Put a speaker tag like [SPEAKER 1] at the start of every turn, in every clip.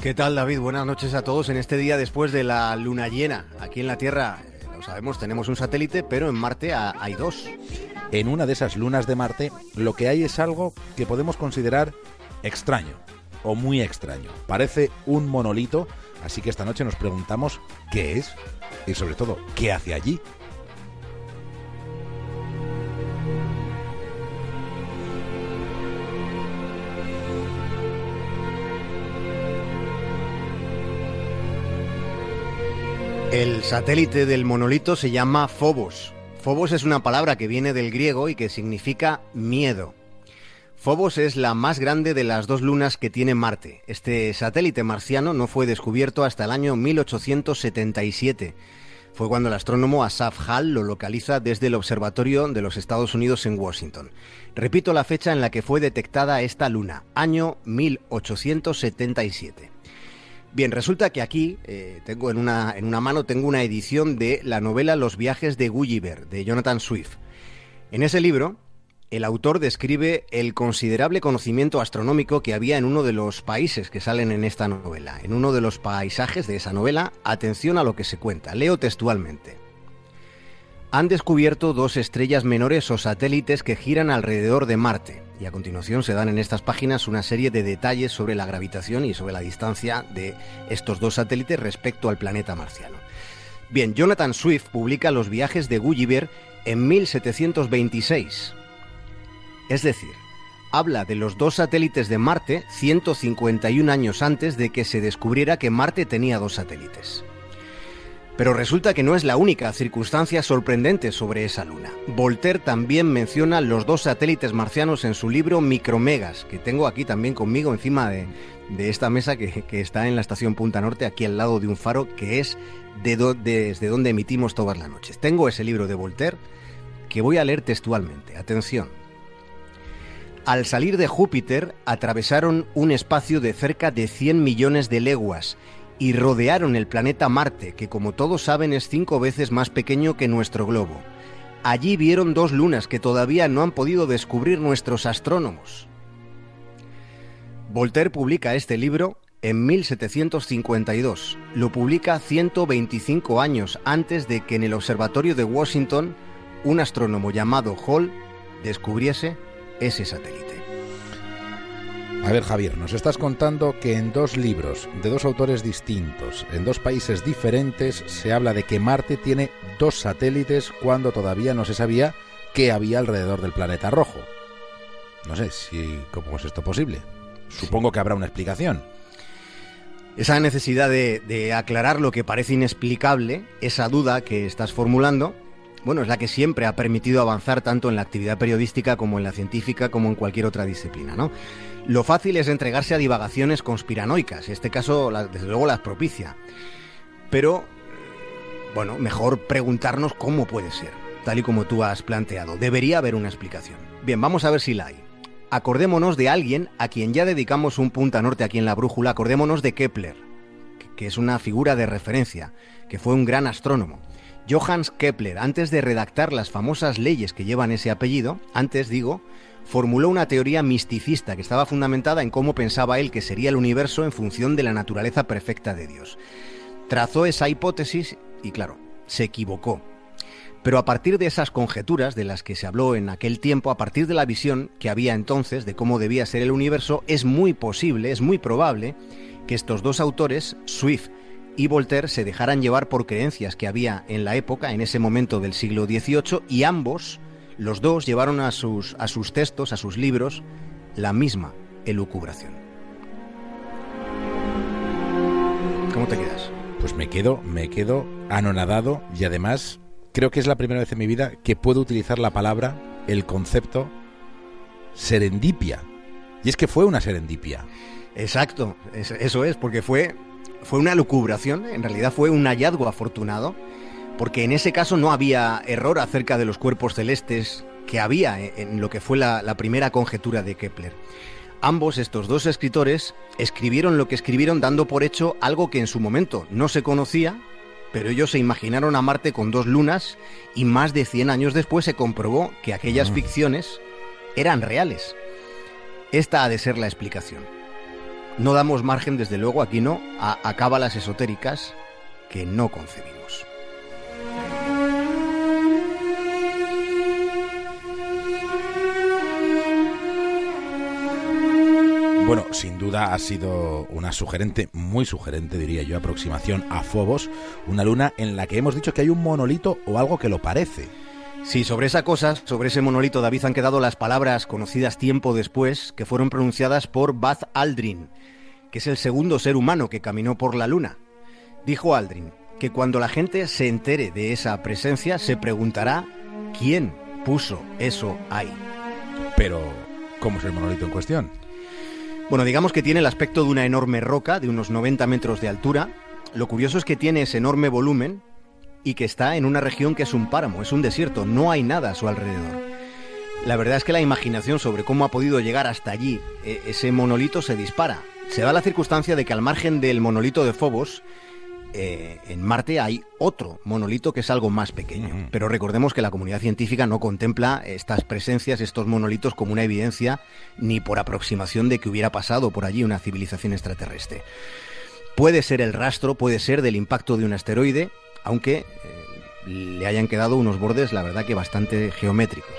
[SPEAKER 1] ¿Qué tal David? Buenas noches a todos en este día después de la luna llena. Aquí en la Tierra, eh, lo sabemos, tenemos un satélite, pero en Marte hay dos.
[SPEAKER 2] En una de esas lunas de Marte lo que hay es algo que podemos considerar extraño o muy extraño. Parece un monolito, así que esta noche nos preguntamos qué es y sobre todo qué hace allí.
[SPEAKER 1] El satélite del monolito se llama Phobos. Phobos es una palabra que viene del griego y que significa miedo. Phobos es la más grande de las dos lunas que tiene Marte. Este satélite marciano no fue descubierto hasta el año 1877. Fue cuando el astrónomo Asaf Hall lo localiza desde el Observatorio de los Estados Unidos en Washington. Repito la fecha en la que fue detectada esta luna, año 1877. Bien, resulta que aquí eh, tengo en una, en una mano tengo una edición de la novela Los viajes de Gulliver, de Jonathan Swift. En ese libro, el autor describe el considerable conocimiento astronómico que había en uno de los países que salen en esta novela. En uno de los paisajes de esa novela, atención a lo que se cuenta, leo textualmente. Han descubierto dos estrellas menores o satélites que giran alrededor de Marte y a continuación se dan en estas páginas una serie de detalles sobre la gravitación y sobre la distancia de estos dos satélites respecto al planeta marciano. Bien, Jonathan Swift publica los viajes de Gulliver en 1726. Es decir, habla de los dos satélites de Marte 151 años antes de que se descubriera que Marte tenía dos satélites. Pero resulta que no es la única circunstancia sorprendente sobre esa luna. Voltaire también menciona los dos satélites marcianos en su libro Micromegas, que tengo aquí también conmigo encima de, esta mesa que, está en la estación Punta Norte, aquí al lado de un faro, que es de desde donde emitimos todas las noches. Tengo ese libro de Voltaire que voy a leer textualmente. Atención. Al salir de Júpiter, atravesaron un espacio de cerca de 100 millones de leguas y rodearon el planeta Marte, que como todos saben es cinco veces más pequeño que nuestro globo. Allí vieron dos lunas que todavía no han podido descubrir nuestros astrónomos. Voltaire publica este libro en 1752. Lo publica 125 años antes de que en el observatorio de Washington un astrónomo llamado Hall descubriese ese satélite.
[SPEAKER 2] A ver, Javier, nos estás contando que en dos libros de dos autores distintos, en dos países diferentes, se habla de que Marte tiene dos satélites cuando todavía no se sabía qué había alrededor del planeta rojo. No sé si cómo es esto posible. Supongo que habrá una explicación.
[SPEAKER 1] Esa necesidad de, de aclarar lo que parece inexplicable, esa duda que estás formulando, bueno, es la que siempre ha permitido avanzar tanto en la actividad periodística como en la científica como en cualquier otra disciplina, ¿no? Lo fácil es entregarse a divagaciones conspiranoicas, este caso desde luego las propicia. Pero, bueno, mejor preguntarnos cómo puede ser, tal y como tú has planteado. Debería haber una explicación. Bien, vamos a ver si la hay. Acordémonos de alguien a quien ya dedicamos un punta norte aquí en la brújula, acordémonos de Kepler, que es una figura de referencia, que fue un gran astrónomo. Johannes Kepler, antes de redactar las famosas leyes que llevan ese apellido, antes digo, formuló una teoría misticista que estaba fundamentada en cómo pensaba él que sería el universo en función de la naturaleza perfecta de Dios. Trazó esa hipótesis y claro, se equivocó. Pero a partir de esas conjeturas de las que se habló en aquel tiempo, a partir de la visión que había entonces de cómo debía ser el universo, es muy posible, es muy probable que estos dos autores, Swift y Voltaire se dejaran llevar por creencias que había en la época, en ese momento del siglo XVIII, y ambos, los dos, llevaron a sus, a sus textos, a sus libros, la misma elucubración. ¿Cómo te quedas?
[SPEAKER 2] Pues me quedo, me quedo anonadado y además creo que es la primera vez en mi vida que puedo utilizar la palabra, el concepto serendipia. Y es que fue una serendipia.
[SPEAKER 1] Exacto, eso es, porque fue fue una lucubración, en realidad fue un hallazgo afortunado, porque en ese caso no había error acerca de los cuerpos celestes que había en lo que fue la, primera conjetura de Kepler. Ambos, estos dos escritores, escribieron lo que escribieron dando por hecho algo que en su momento no se conocía, pero ellos se imaginaron a Marte con dos lunas y más de 100 años después se comprobó que aquellas mm. ficciones eran reales. Esta ha de ser la explicación. No damos margen, desde luego, aquí no, a, a cábalas esotéricas que no concebimos.
[SPEAKER 2] Bueno, sin duda ha sido una sugerente, muy sugerente, diría yo, aproximación a Phobos, una luna en la que hemos dicho que hay un monolito o algo que lo parece.
[SPEAKER 1] Sí, sobre esa cosa, sobre ese monolito, David, han quedado las palabras conocidas tiempo después, que fueron pronunciadas por Buzz Aldrin, que es el segundo ser humano que caminó por la luna. Dijo Aldrin que cuando la gente se entere de esa presencia, se preguntará quién puso eso ahí.
[SPEAKER 2] Pero, ¿cómo es el monolito en cuestión?
[SPEAKER 1] Bueno, digamos que tiene el aspecto de una enorme roca de unos 90 metros de altura. Lo curioso es que tiene ese enorme volumen y que está en una región que es un páramo, es un desierto, no hay nada a su alrededor. La verdad es que la imaginación sobre cómo ha podido llegar hasta allí e, ese monolito se dispara. Se da la circunstancia de que al margen del monolito de Phobos, eh, en Marte hay otro monolito que es algo más pequeño. Pero recordemos que la comunidad científica no contempla estas presencias, estos monolitos, como una evidencia ni por aproximación de que hubiera pasado por allí una civilización extraterrestre. Puede ser el rastro, puede ser del impacto de un asteroide, aunque eh, le hayan quedado unos bordes, la verdad que bastante geométricos.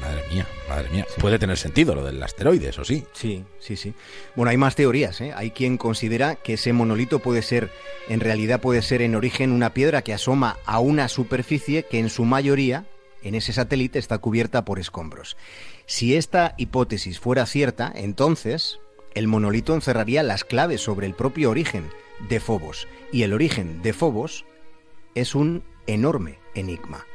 [SPEAKER 2] Madre mía, madre mía. Puede tener sentido lo del asteroide, eso sí.
[SPEAKER 1] Sí, sí, sí. Bueno, hay más teorías. ¿eh? Hay quien considera que ese monolito puede ser, en realidad puede ser en origen una piedra que asoma a una superficie que en su mayoría, en ese satélite, está cubierta por escombros. Si esta hipótesis fuera cierta, entonces el monolito encerraría las claves sobre el propio origen de Fobos. Y el origen de Fobos es un enorme enigma.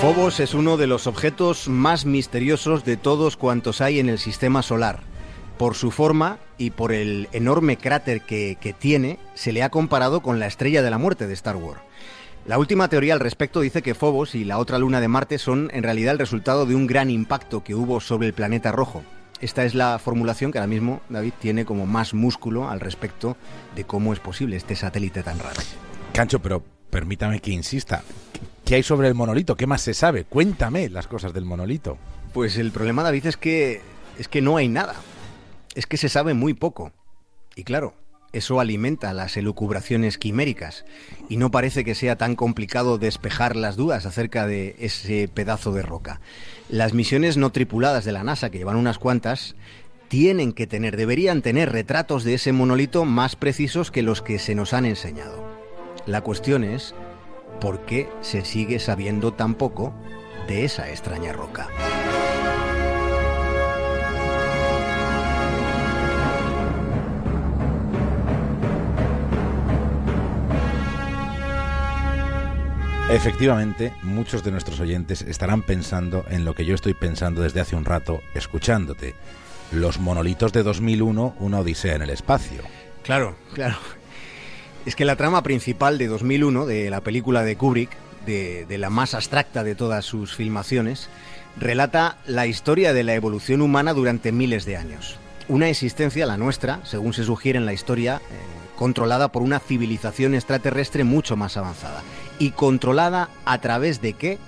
[SPEAKER 1] Phobos es uno de los objetos más misteriosos de todos cuantos hay en el sistema solar. Por su forma y por el enorme cráter que, que, tiene, se le ha comparado con la estrella de la muerte de Star Wars. La última teoría al respecto dice que Phobos y la otra luna de Marte son en realidad el resultado de un gran impacto que hubo sobre el planeta rojo. Esta es la formulación que ahora mismo David tiene como más músculo al respecto de cómo es posible este satélite tan raro.
[SPEAKER 2] Cancho, pero permítame que insista. ¿Qué hay sobre el monolito? ¿Qué más se sabe? Cuéntame las cosas del monolito.
[SPEAKER 1] Pues el problema, David, es que es que no hay nada. Es que se sabe muy poco. Y claro, eso alimenta las elucubraciones quiméricas y no parece que sea tan complicado despejar las dudas acerca de ese pedazo de roca. Las misiones no tripuladas de la NASA, que llevan unas cuantas, tienen que tener, deberían tener retratos de ese monolito más precisos que los que se nos han enseñado. La cuestión es por qué se sigue sabiendo tan poco de esa extraña roca.
[SPEAKER 2] Efectivamente, muchos de nuestros oyentes estarán pensando en lo que yo estoy pensando desde hace un rato, escuchándote. Los monolitos de 2001, una odisea en el espacio.
[SPEAKER 1] Claro, claro. Es que la trama principal de 2001, de la película de Kubrick, de, la más abstracta de todas sus filmaciones, relata la historia de la evolución humana durante miles de años. Una existencia, la nuestra, según se sugiere en la historia, eh, controlada por una civilización extraterrestre mucho más avanzada. ¿Y controlada a través de qué?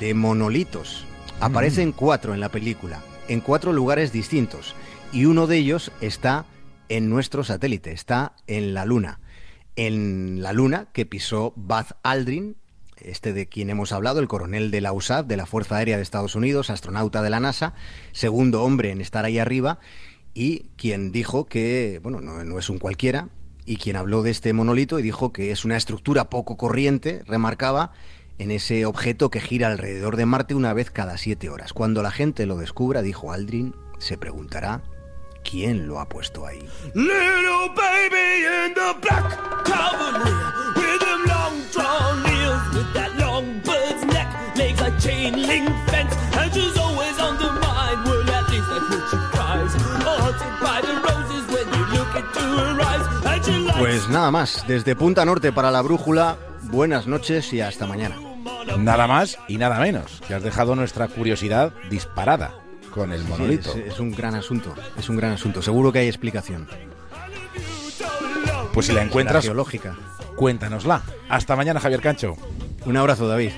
[SPEAKER 1] De monolitos. Aparecen cuatro en la película, en cuatro lugares distintos, y uno de ellos está en nuestro satélite, está en la Luna en la Luna que pisó Buzz Aldrin, este de quien hemos hablado, el coronel de la USAF, de la Fuerza Aérea de Estados Unidos, astronauta de la NASA, segundo hombre en estar ahí arriba, y quien dijo que, bueno, no, no es un cualquiera, y quien habló de este monolito y dijo que es una estructura poco corriente, remarcaba, en ese objeto que gira alrededor de Marte una vez cada siete horas. Cuando la gente lo descubra, dijo Aldrin, se preguntará quién lo ha puesto ahí. Little baby Pues nada más, desde Punta Norte para la brújula, buenas noches y hasta mañana.
[SPEAKER 2] Nada más y nada menos, que has dejado nuestra curiosidad disparada con el monolito.
[SPEAKER 1] Sí, es, es, un gran asunto, es un gran asunto. Seguro que hay explicación.
[SPEAKER 2] Pues si la encuentras,
[SPEAKER 1] geológica.
[SPEAKER 2] cuéntanosla. Hasta mañana, Javier Cancho.
[SPEAKER 1] Un abrazo, David.